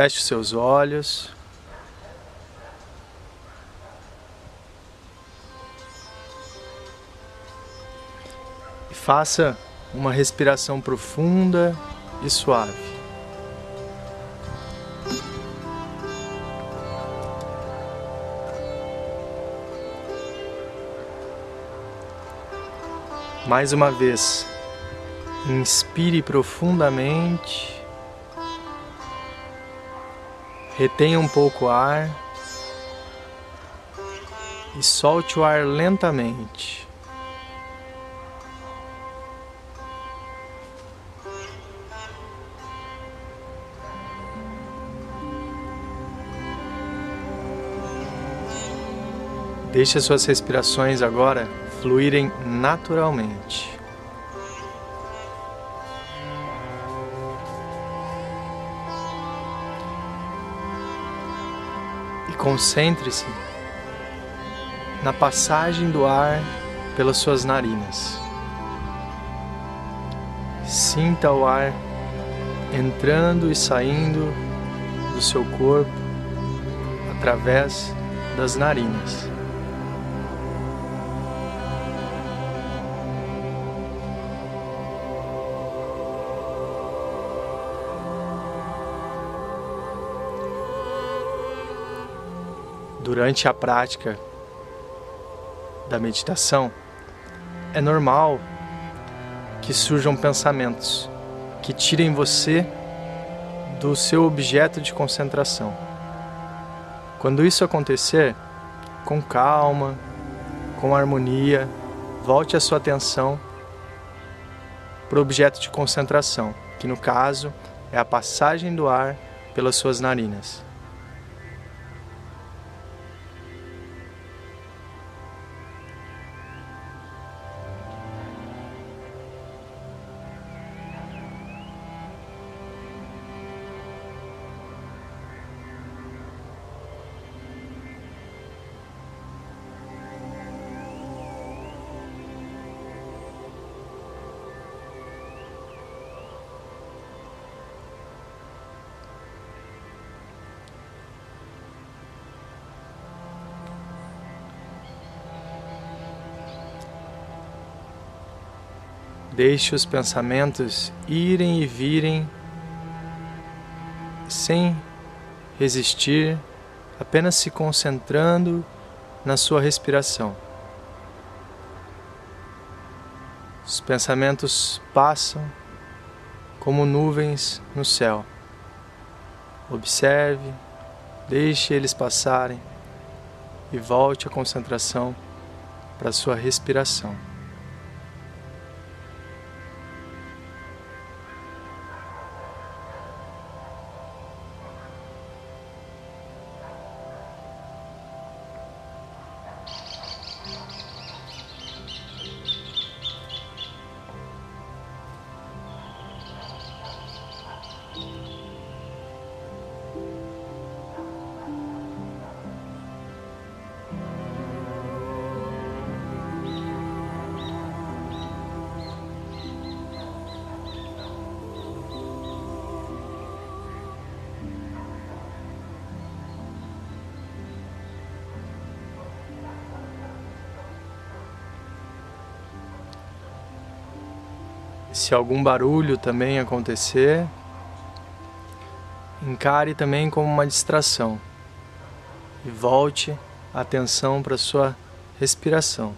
Feche seus olhos. E faça uma respiração profunda e suave. Mais uma vez, inspire profundamente, retenha um pouco o ar e solte o ar lentamente. Deixe as suas respirações agora fluírem naturalmente. Concentre-se na passagem do ar pelas suas narinas. Sinta o ar entrando e saindo do seu corpo através das narinas. Durante a prática da meditação, é normal que surjam pensamentos que tirem você do seu objeto de concentração. Quando isso acontecer, com calma, com harmonia, volte a sua atenção para o objeto de concentração, que no caso é a passagem do ar pelas suas narinas. Deixe os pensamentos irem e virem sem resistir, apenas se concentrando na sua respiração. Os pensamentos passam como nuvens no céu. Observe, deixe eles passarem e volte a concentração para a sua respiração. Se algum barulho também acontecer, encare também como uma distração e volte a atenção para sua respiração.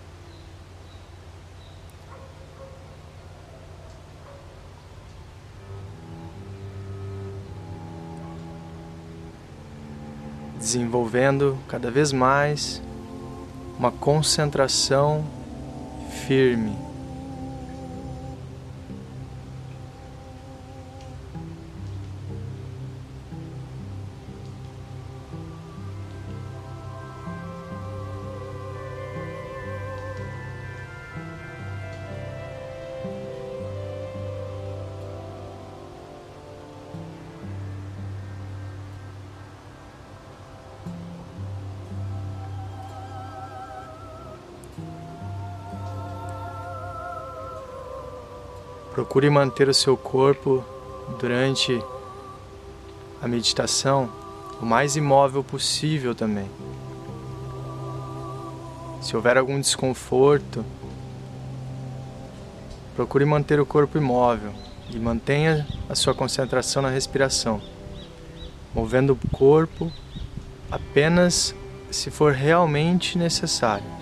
Desenvolvendo cada vez mais uma concentração firme. Procure manter o seu corpo durante a meditação o mais imóvel possível também. Se houver algum desconforto, procure manter o corpo imóvel e mantenha a sua concentração na respiração, movendo o corpo apenas se for realmente necessário.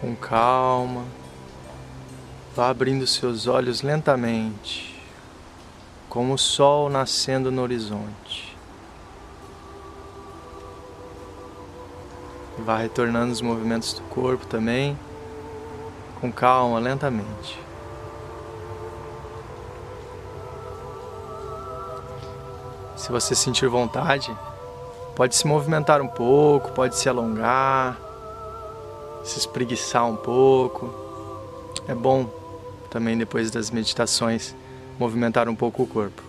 Com calma. Vá abrindo seus olhos lentamente, como o sol nascendo no horizonte. Vá retornando os movimentos do corpo também, com calma, lentamente. Se você sentir vontade, pode se movimentar um pouco, pode se alongar se espreguiçar um pouco. É bom também depois das meditações movimentar um pouco o corpo.